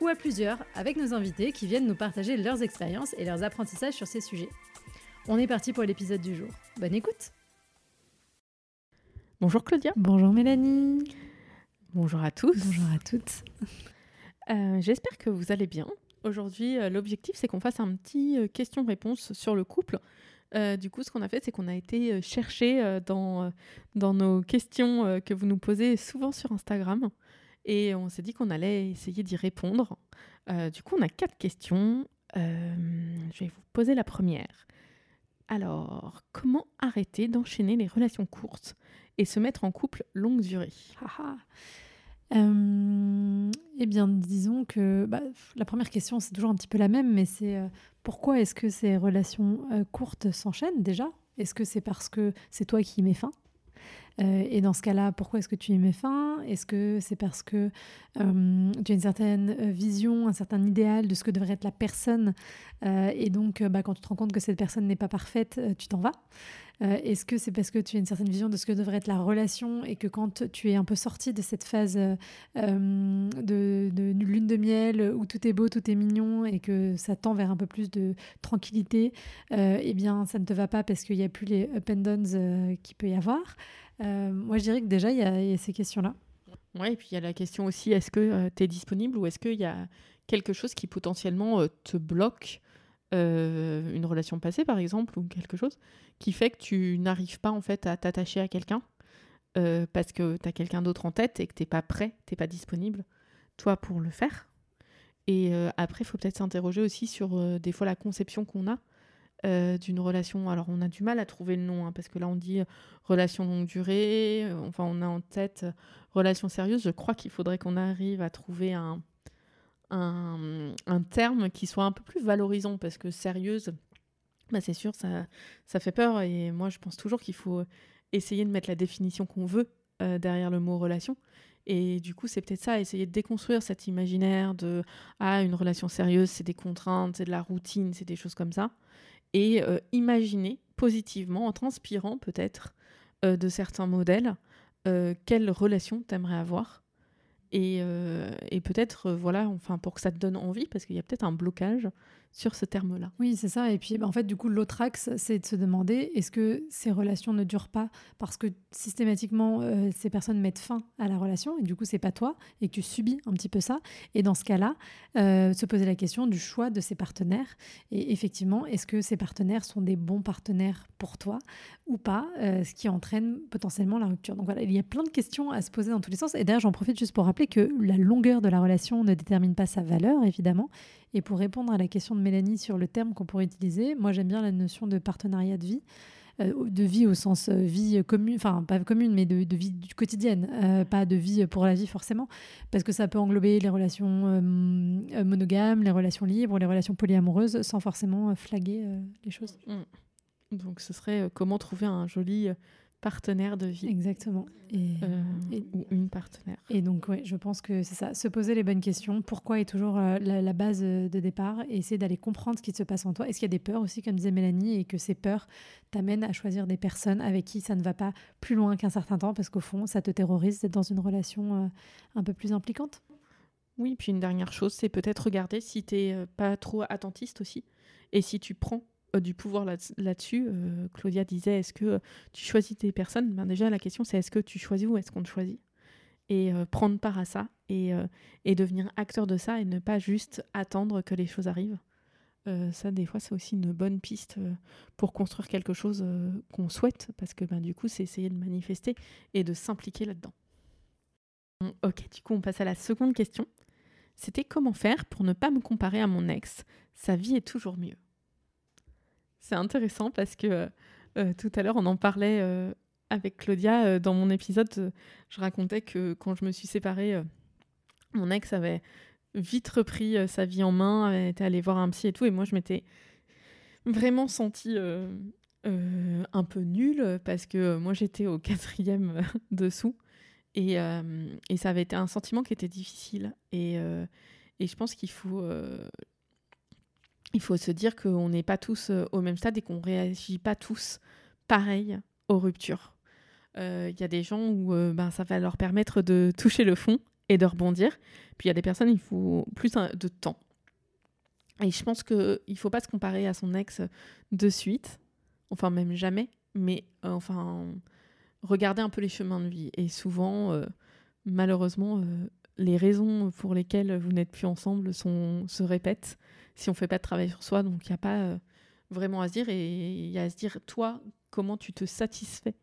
ou à plusieurs avec nos invités qui viennent nous partager leurs expériences et leurs apprentissages sur ces sujets. On est parti pour l'épisode du jour. Bonne écoute Bonjour Claudia. Bonjour Mélanie. Bonjour à tous. Bonjour à toutes. Euh, J'espère que vous allez bien. Aujourd'hui, euh, l'objectif, c'est qu'on fasse un petit euh, question-réponse sur le couple. Euh, du coup, ce qu'on a fait, c'est qu'on a été chercher dans, dans nos questions que vous nous posez souvent sur Instagram. Et on s'est dit qu'on allait essayer d'y répondre. Euh, du coup, on a quatre questions. Euh, je vais vous poser la première. Alors, comment arrêter d'enchaîner les relations courtes et se mettre en couple longue durée? Euh, eh bien, disons que bah, la première question, c'est toujours un petit peu la même, mais c'est euh, pourquoi est-ce que ces relations courtes s'enchaînent déjà? Est-ce que c'est parce que c'est toi qui mets fin? Euh, Et dans ce cas-là, pourquoi est-ce que tu y mets fin? Est-ce que c'est parce que euh, tu as une certaine euh, vision, un certain idéal de ce que devrait être la personne Et donc, bah, quand tu te rends compte que cette personne n'est pas parfaite, tu t'en vas? Est-ce que c'est parce que tu as une certaine vision de ce que devrait être la relation et que quand tu es un peu sorti de cette phase de, lune de miel où tout est beau, tout est mignon et que ça tend vers un peu plus de tranquillité, eh bien ça ne te va pas parce qu'il n'y a plus les up and downs qu'il peut y avoir? Moi je dirais que déjà il y, a- ces questions-là. Ouais, et puis il y a la question aussi, est-ce que tu es disponible ou est-ce qu'il y a quelque chose qui potentiellement euh, te bloque euh, une relation passée par exemple ou quelque chose qui fait que tu n'arrives pas en fait à t'attacher à quelqu'un euh, parce que tu as quelqu'un d'autre en tête et que t'es pas prêt, t'es pas disponible toi pour le faire? Et euh, après, il faut peut-être s'interroger aussi sur euh, des fois la conception qu'on a euh, d'une relation. Alors on a du mal à trouver le nom hein, parce que là on dit euh, relation longue durée, euh, enfin on a en tête relation sérieuse. Je crois qu'il faudrait qu'on arrive à trouver un, terme qui soit un peu plus valorisant parce que sérieuse, bah, c'est sûr, ça, ça fait peur. Et moi, je pense toujours qu'il faut essayer de mettre la définition qu'on veut derrière le mot relation. Et du coup, c'est peut-être ça, essayer de déconstruire cet imaginaire de ah, une relation sérieuse, c'est des contraintes, c'est de la routine, c'est des choses comme ça. Et euh, imaginer positivement, en transpirant peut-être euh, de certains modèles, euh, quelle relation t'aimerais avoir. Et, euh, et peut-être, voilà, enfin, pour que ça te donne envie, parce qu'il y a peut-être un blocage sur ce terme-là. Oui, c'est ça. Et puis, bah, en fait, du coup, l'autre axe, c'est de se demander est-ce que ces relations ne durent pas parce que systématiquement, euh, ces personnes mettent fin à la relation et du coup, c'est pas toi et que tu subis un petit peu ça? Et dans ce cas-là, euh, se poser la question du choix de ces partenaires. Et effectivement, est-ce que ces partenaires sont des bons partenaires pour toi ou pas, euh, ce qui entraîne potentiellement la rupture? Donc voilà, il y a plein de questions à se poser dans tous les sens. Et d'ailleurs, j'en profite juste pour rappeler que la longueur de la relation ne détermine pas sa valeur, évidemment. Et pour répondre à la question de Mélanie sur le terme qu'on pourrait utiliser, moi j'aime bien la notion de partenariat de vie. euh, de vie au sens euh, vie commune, enfin pas commune, mais de, de vie quotidienne, euh, pas de vie pour la vie forcément, parce que ça peut englober les relations euh, monogames, les relations libres, les relations polyamoureuses, sans forcément flaguer les choses. Donc, ce serait comment trouver un joli partenaire de vie Exactement. Et, euh, et- ou une partenaire. Et donc, ouais, je pense que c'est ça. Se poser les bonnes questions. Pourquoi est toujours euh, la, la base euh, de départ? Et essayer d'aller comprendre ce qui se passe en toi. Est-ce qu'il y a des peurs aussi, comme disait Mélanie, et que ces peurs t'amènent à choisir des personnes avec qui ça ne va pas plus loin qu'un certain temps? Parce qu'au fond, ça te terrorise d'être dans une relation euh, un peu plus impliquante? Oui, puis une dernière chose, c'est peut-être regarder si tu n'es pas trop attentiste aussi. Et si tu prends du pouvoir là- là-dessus, euh, Claudia disait, est-ce que euh, tu choisis tes personnes? Ben Déjà, la question, c'est est-ce que tu choisis ou est-ce qu'on te choisit? Et euh, prendre part à ça et, euh, devenir acteur de ça et ne pas juste attendre que les choses arrivent. Euh, ça, des fois, c'est aussi une bonne piste euh, pour construire quelque chose euh, qu'on souhaite, parce que ben, du coup, c'est essayer de manifester et de s'impliquer là-dedans. Ok, du coup, on passe à la seconde question. C'était comment faire pour ne pas me comparer à mon ex? Sa vie est toujours mieux. C'est intéressant parce que euh, tout à l'heure, on en parlait euh, avec Claudia. euh, dans mon épisode, euh, je racontais que quand je me suis séparée, euh, mon ex avait vite repris sa vie en main, était allé voir un psy et tout. Et moi, je m'étais vraiment sentie un peu nulle parce que moi, j'étais au quatrième dessous. Et, et, ça avait été un sentiment qui était difficile. Et, et je pense qu'il faut, il faut se dire qu'on n'est pas tous au même stade et qu'on réagit pas tous pareil aux ruptures. Il y a des gens où ben, ça va leur permettre de toucher le fond et de rebondir. Puis il y a des personnes, il faut plus de temps. Et je pense qu'il ne faut pas se comparer à son ex de suite, enfin même jamais, mais enfin regarder un peu les chemins de vie. Et souvent, euh, malheureusement, euh, les raisons pour lesquelles vous n'êtes plus ensemble se répètent si on fait pas de travail sur soi. Donc, il n'y a pas euh, vraiment à se dire. Et il y a à se dire, toi, comment tu te satisfais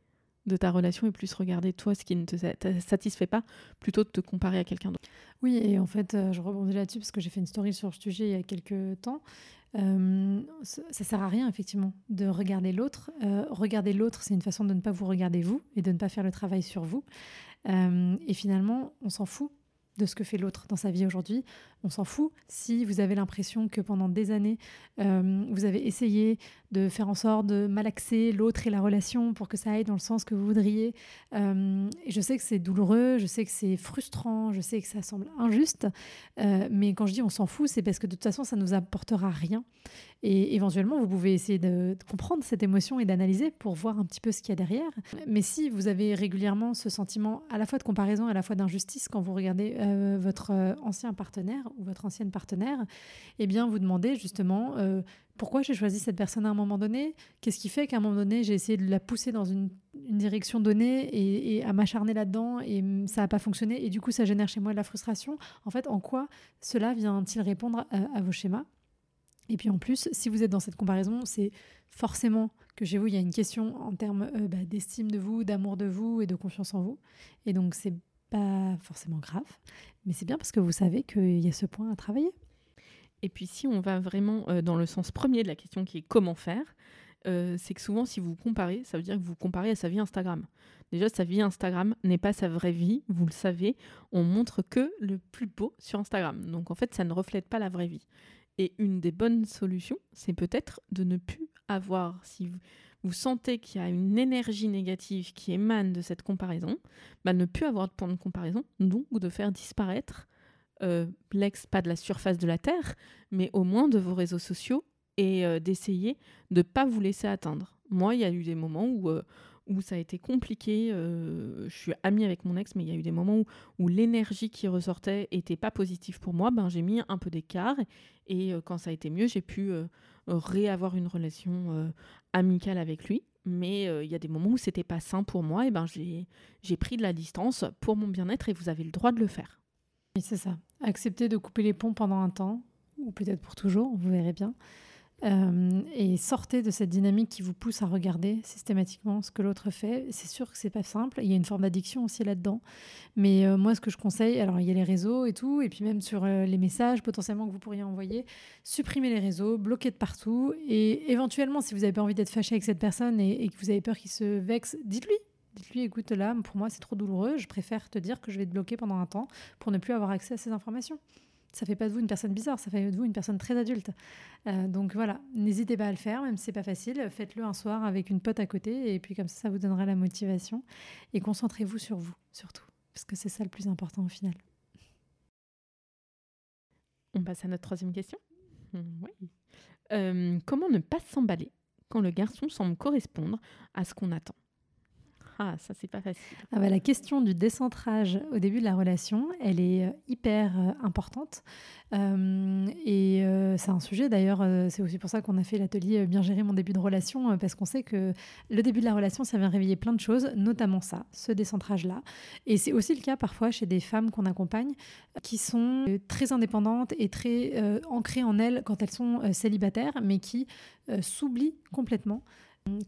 de ta relation et plus regarder toi ce qui ne te satisfait pas plutôt de te comparer à quelqu'un d'autre. Oui, et en fait, je rebondis là-dessus parce que j'ai fait une story sur ce sujet il y a quelques temps euh, ça sert à rien, effectivement, de regarder l'autre. Euh, regarder l'autre, c'est une façon de ne pas vous regarder vous et de ne pas faire le travail sur vous. Euh, et finalement, on s'en fout de ce que fait l'autre dans sa vie aujourd'hui. On s'en fout si vous avez l'impression que pendant des années, euh, vous avez essayé de faire en sorte de malaxer l'autre et la relation pour que ça aille dans le sens que vous voudriez. Euh, je sais que c'est douloureux, je sais que c'est frustrant, je sais que ça semble injuste, euh, mais quand je dis on s'en fout, c'est parce que de toute façon, ça ne nous apportera rien. Et éventuellement, vous pouvez essayer de, comprendre cette émotion et d'analyser pour voir un petit peu ce qu'il y a derrière. Mais si vous avez régulièrement ce sentiment à la fois de comparaison à la fois d'injustice quand vous regardez euh, votre euh, ancien partenaire ou votre ancienne partenaire, eh bien, vous demandez justement euh, pourquoi j'ai choisi cette personne à un moment donné? Qu'est-ce qui fait qu'à un moment donné, j'ai essayé de la pousser dans une, direction donnée et, à m'acharner là-dedans et ça n'a pas fonctionné et du coup, ça génère chez moi de la frustration? En fait, en quoi cela vient-il répondre à vos schémas? Et puis en plus, si vous êtes dans cette comparaison, c'est forcément que chez vous, il y a une question en termes bah, d'estime de vous, d'amour de vous et de confiance en vous. Et donc, c'est pas forcément grave, mais c'est bien parce que vous savez qu'il y a ce point à travailler. Et puis, si on va vraiment euh, dans le sens premier de la question qui est comment faire, euh, c'est que souvent, si vous comparez, ça veut dire que vous comparez à sa vie Instagram. Déjà, sa vie Instagram n'est pas sa vraie vie, vous le savez. On montre que le plus beau sur Instagram. Donc, en fait, ça ne reflète pas la vraie vie. Et une des bonnes solutions, c'est peut-être de ne plus avoir, si vous, sentez qu'il y a une énergie négative qui émane de cette comparaison, bah ne plus avoir de point de comparaison, donc de faire disparaître euh, l'ex, pas de la surface de la Terre, mais au moins de vos réseaux sociaux et euh, d'essayer de ne pas vous laisser atteindre. Moi, il y a eu des moments où, euh, où ça a été compliqué. Euh, je suis amie avec mon ex, mais il y a eu des moments où, l'énergie qui ressortait était pas positive pour moi. Ben, j'ai mis un peu d'écart et euh, quand ça a été mieux, j'ai pu euh, réavoir une relation amicale avec lui. Mais il y a des moments où c'était pas sain pour moi et ben j'ai pris de la distance pour mon bien-être et vous avez le droit de le faire. Oui, c'est ça. Accepter de couper les ponts pendant un temps, ou peut-être pour toujours, vous verrez bien. Euh, et sortez de cette dynamique qui vous pousse à regarder systématiquement ce que l'autre fait. C'est sûr que c'est pas simple. Il y a une forme d'addiction aussi là-dedans. Mais euh, moi, ce que je conseille, alors il y a les réseaux et tout, et puis même sur euh, les messages potentiellement que vous pourriez envoyer, supprimez les réseaux, bloquez de partout. Et éventuellement, si vous n'avez pas envie d'être fâché avec cette personne et, et que vous avez peur qu'il se vexe, dites-lui. Dites-lui, écoute, là, pour moi, c'est trop douloureux. Je préfère te dire que je vais te bloquer pendant un temps pour ne plus avoir accès à ces informations ça fait pas de vous une personne bizarre, ça fait de vous une personne très adulte. Euh, donc voilà, n'hésitez pas à le faire, même si c'est pas facile. Faites-le un soir avec une pote à côté, et puis comme ça, ça vous donnera la motivation. Et concentrez-vous sur vous, surtout, parce que c'est ça le plus important au final. On passe à notre troisième question. Oui. Euh, comment ne pas s'emballer quand le garçon semble correspondre à ce qu'on attend? Ah, ça, c'est pas facile. Ah bah, la question du décentrage au début de la relation, elle est euh, hyper euh, importante. Euh, et c'est un sujet, d'ailleurs, c'est aussi pour ça qu'on a fait l'atelier Bien gérer mon début de relation, parce qu'on sait que le début de la relation, ça vient réveiller plein de choses, notamment ça, ce décentrage-là. Et c'est aussi le cas parfois chez des femmes qu'on accompagne, qui sont très indépendantes et très ancrées en elles quand elles sont célibataires, mais qui s'oublient complètement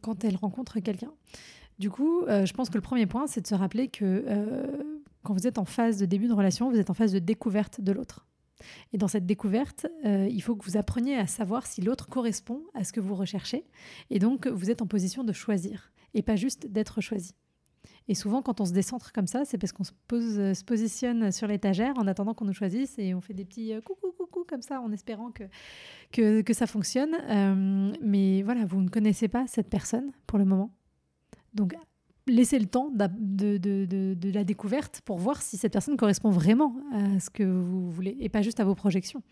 quand elles rencontrent quelqu'un. Du coup, euh, je pense que le premier point, c'est de se rappeler que euh, quand vous êtes en phase de début de relation, vous êtes en phase de découverte de l'autre. Et dans cette découverte, euh, il faut que vous appreniez à savoir si l'autre correspond à ce que vous recherchez. Et donc, vous êtes en position de choisir et pas juste d'être choisi. Et souvent, quand on se décentre comme ça, c'est parce qu'on se, se positionne sur l'étagère en attendant qu'on nous choisisse et on fait des petits coucou, coucou comme ça en espérant que, ça fonctionne. Mais voilà, vous ne connaissez pas cette personne pour le moment. Donc, laissez le temps de, la découverte pour voir si cette personne correspond vraiment à ce que vous voulez et pas juste à vos projections.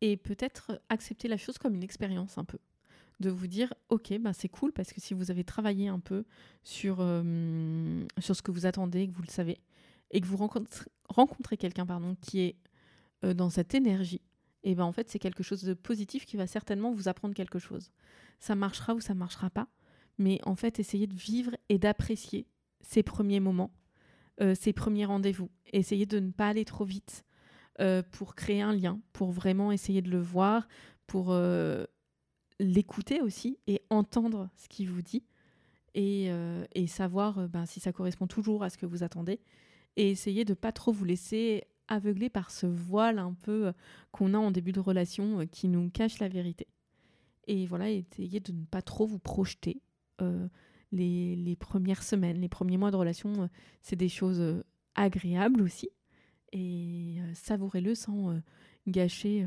Et peut-être accepter la chose comme une expérience un peu de vous dire ok ben c'est cool parce que si vous avez travaillé un peu sur, euh, sur ce que vous attendez, que vous le savez, et que vous rencontrez, rencontrez quelqu'un pardon qui est euh, dans cette énergie, et ben en fait c'est quelque chose de positif qui va certainement vous apprendre quelque chose. Ça marchera ou ça marchera pas, mais en fait essayez de vivre et d'apprécier ces premiers moments, euh, ces premiers rendez-vous. Essayez de ne pas aller trop vite pour créer un lien, pour vraiment essayer de le voir, pour l'écouter aussi et entendre ce qu'il vous dit et, euh, savoir euh, ben, si ça correspond toujours à ce que vous attendez et essayer de pas trop vous laisser aveugler par ce voile un peu euh, qu'on a en début de relation qui nous cache la vérité. Et voilà, essayer de ne pas trop vous projeter. Les, les, premières semaines, les premiers mois de relation, c'est des choses agréables aussi. Et savourez-le sans gâcher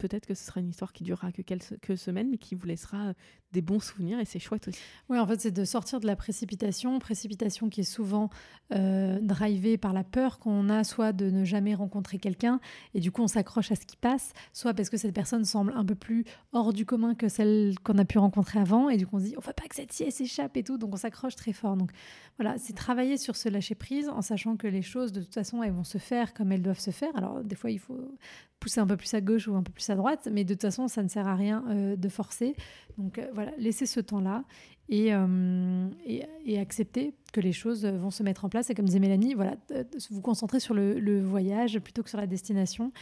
peut-être que ce sera une histoire qui durera que quelques semaines, mais qui vous laissera euh, des bons souvenirs et c'est chouette aussi. Oui, en fait, c'est de sortir de la précipitation, précipitation qui est souvent euh, drivée par la peur qu'on a, soit de ne jamais rencontrer quelqu'un et du coup on s'accroche à ce qui passe, soit parce que cette personne semble un peu plus hors du commun que celle qu'on a pu rencontrer avant et du coup on se dit on va pas que cette ci s'échappe et tout, donc on s'accroche très fort. Donc voilà, c'est travailler sur ce lâcher prise en sachant que les choses de toute façon elles vont se faire comme elles doivent se faire. Alors des fois il faut pousser un peu plus à gauche ou un peu plus droite, mais de toute façon, ça ne sert à rien euh, de forcer. Donc euh, voilà, laissez ce temps-là euh, et, et, accepter que les choses vont se mettre en place. Et comme disait Mélanie, voilà, vous concentrer sur le, voyage plutôt que sur la destination.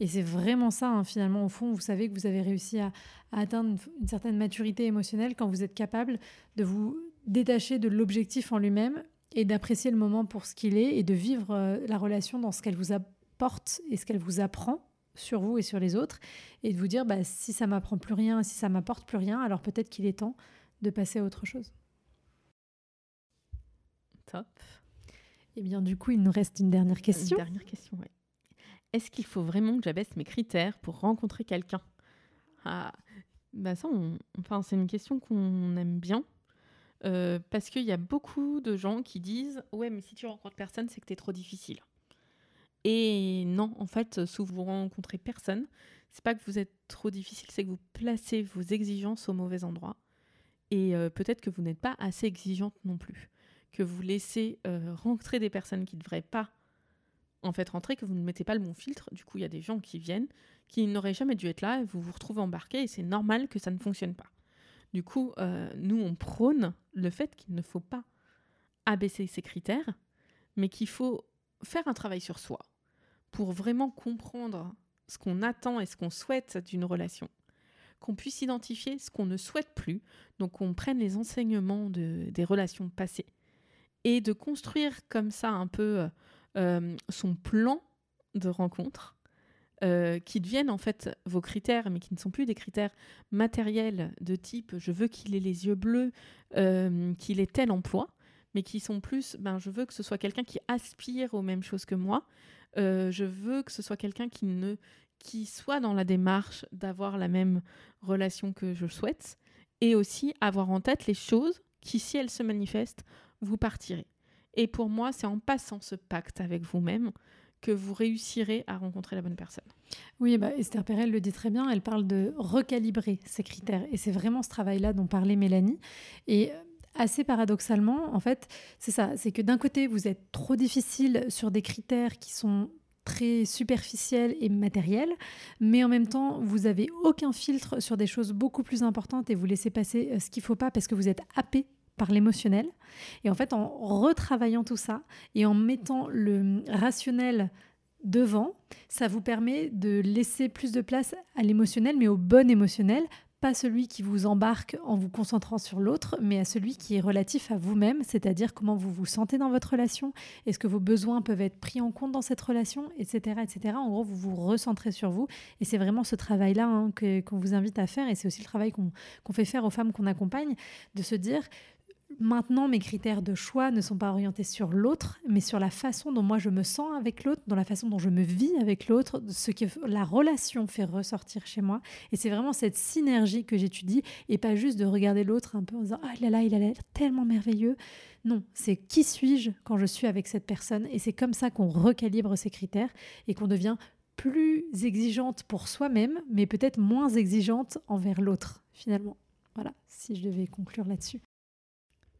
Et c'est vraiment ça, hein, finalement, au fond, vous savez que vous avez réussi à, atteindre une, certaine maturité émotionnelle quand vous êtes capable de vous détacher de l'objectif en lui-même et d'apprécier le moment pour ce qu'il est et de vivre la relation dans ce qu'elle vous apporte et ce qu'elle vous apprend sur vous et sur les autres, et de vous dire bah, si ça m'apprend plus rien, si ça m'apporte plus rien, alors peut-être qu'il est temps de passer à autre chose. Top. Et eh bien du coup, il nous reste une dernière question. Une dernière question, oui. Est-ce qu'il faut vraiment que j'abaisse mes critères pour rencontrer quelqu'un? Ah, bah ça, enfin, c'est une question qu'on aime bien. Euh, parce qu'il y a beaucoup de gens qui disent Ouais, mais si tu rencontres personne, c'est que tu es trop difficile. Et non, en fait, souvent vous rencontrez personne, c'est pas que vous êtes trop difficile, c'est que vous placez vos exigences au mauvais endroit. Et euh, peut-être que vous n'êtes pas assez exigeante non plus. Que vous laissez euh, rentrer des personnes qui ne devraient pas en fait rentrer, que vous ne mettez pas le bon filtre. Du coup, il y a des gens qui viennent, qui n'auraient jamais dû être là, et vous vous retrouvez embarqué, et c'est normal que ça ne fonctionne pas. Du coup, euh, nous, on prône le fait qu'il ne faut pas abaisser ses critères, mais qu'il faut faire un travail sur soi pour vraiment comprendre ce qu'on attend et ce qu'on souhaite d'une relation, qu'on puisse identifier ce qu'on ne souhaite plus, donc qu'on prenne les enseignements de, des relations passées, et de construire comme ça un peu euh, son plan de rencontre, euh, qui deviennent en fait vos critères, mais qui ne sont plus des critères matériels de type je veux qu'il ait les yeux bleus, euh, qu'il ait tel emploi, mais qui sont plus, ben, je veux que ce soit quelqu'un qui aspire aux mêmes choses que moi. Euh, je veux que ce soit quelqu'un qui ne qui soit dans la démarche d'avoir la même relation que je souhaite et aussi avoir en tête les choses qui, si elles se manifestent, vous partirez. Et pour moi, c'est en passant ce pacte avec vous-même que vous réussirez à rencontrer la bonne personne. Oui, bah Esther Perel le dit très bien, elle parle de recalibrer ces critères. Et c'est vraiment ce travail-là dont parlait Mélanie. Et assez paradoxalement, en fait, c'est ça. C'est que d'un côté, vous êtes trop difficile sur des critères qui sont très superficiels et matériels, mais en même temps, vous avez aucun filtre sur des choses beaucoup plus importantes et vous laissez passer euh, ce qu'il faut pas parce que vous êtes happé par l'émotionnel. Et en fait, en retravaillant tout ça et en mettant le rationnel devant, ça vous permet de laisser plus de place à l'émotionnel, mais au bon émotionnel, pas celui qui vous embarque en vous concentrant sur l'autre, mais à celui qui est relatif à vous-même, c'est-à-dire comment vous vous sentez dans votre relation, est-ce que vos besoins peuvent être pris en compte dans cette relation, etc. etc. En gros, vous vous recentrez sur vous, et c'est vraiment ce travail-là hein, qu'on vous invite à faire, et c'est aussi le travail qu'on fait faire aux femmes qu'on accompagne, de se dire, maintenant mes critères de choix ne sont pas orientés sur l'autre, mais sur la façon dont moi je me sens avec l'autre, dans la façon dont je me vis avec l'autre, ce que la relation fait ressortir chez moi. Et c'est vraiment cette synergie que j'étudie et pas juste de regarder l'autre un peu en disant ah là là il a l'air tellement merveilleux. Non, c'est qui suis-je quand je suis avec cette personne et c'est comme ça qu'on recalibre ces critères et qu'on devient plus exigeante pour soi-même, mais peut-être moins exigeante envers l'autre finalement. Voilà, si je devais conclure là-dessus.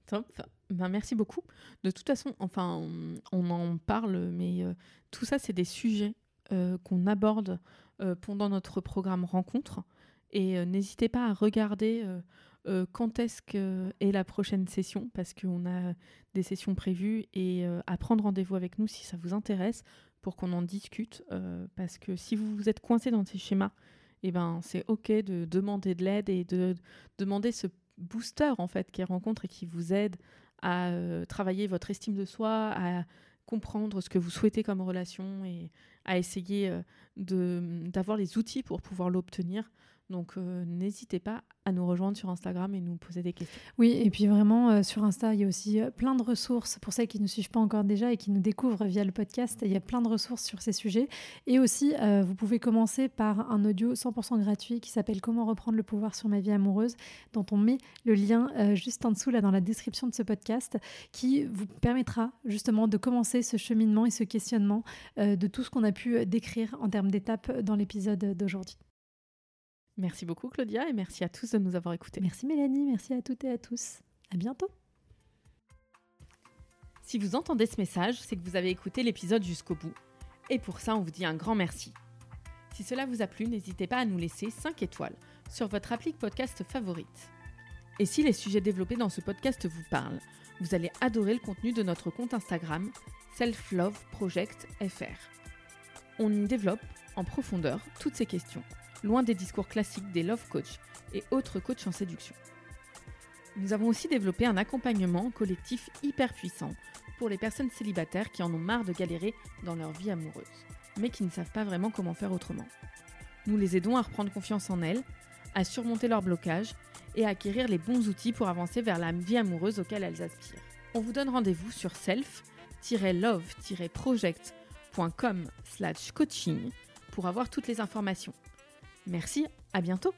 Top. Ben, merci beaucoup. De toute façon, enfin, on, en parle, mais euh, tout ça, c'est des sujets euh, qu'on aborde euh, pendant notre programme rencontre. Et n'hésitez pas à regarder quand est-ce que est la prochaine session, parce qu'on a des sessions prévues, et à prendre rendez-vous avec nous si ça vous intéresse, pour qu'on en discute. parce que si vous vous êtes coincé dans ces schémas, eh ben, c'est OK de demander de l'aide et de demander ce booster en fait qui rencontre et qui vous aide à euh, travailler votre estime de soi, à comprendre ce que vous souhaitez comme relation et à essayer euh, d'avoir les outils pour pouvoir l'obtenir. Donc euh, n'hésitez pas à nous rejoindre sur Instagram et nous poser des questions. Oui, et puis vraiment euh, sur Insta, il y a aussi euh, plein de ressources pour celles qui ne suivent pas encore déjà et qui nous découvrent via le podcast. Il y a plein de ressources sur ces sujets. Et aussi, vous pouvez commencer par un audio 100% gratuit qui s'appelle Comment reprendre le pouvoir sur ma vie amoureuse, dont on met le lien juste en dessous là dans la description de ce podcast, qui vous permettra justement de commencer ce cheminement et ce questionnement de tout ce qu'on a pu décrire en termes d'étapes dans l'épisode d'aujourd'hui. Merci beaucoup Claudia et merci à tous de nous avoir écoutés. Merci Mélanie, merci à toutes et à tous. À bientôt. Si vous entendez ce message, c'est que vous avez écouté l'épisode jusqu'au bout. Et pour ça, on vous dit un grand merci. Si cela vous a plu, n'hésitez pas à nous laisser 5 étoiles sur votre appli podcast favorite. Et si les sujets développés dans ce podcast vous parlent, vous allez adorer le contenu de notre compte Instagram Self Love Project FR. On y développe en profondeur toutes ces questions loin des discours classiques des love coach et autres coachs en séduction. Nous avons aussi développé un accompagnement collectif hyper puissant pour les personnes célibataires qui en ont marre de galérer dans leur vie amoureuse, mais qui ne savent pas vraiment comment faire autrement. Nous les aidons à reprendre confiance en elles, à surmonter leurs blocages et à acquérir les bons outils pour avancer vers la vie amoureuse auquel elles aspirent. On vous donne rendez-vous sur self-love-project.com/coaching pour avoir toutes les informations. Merci, à bientôt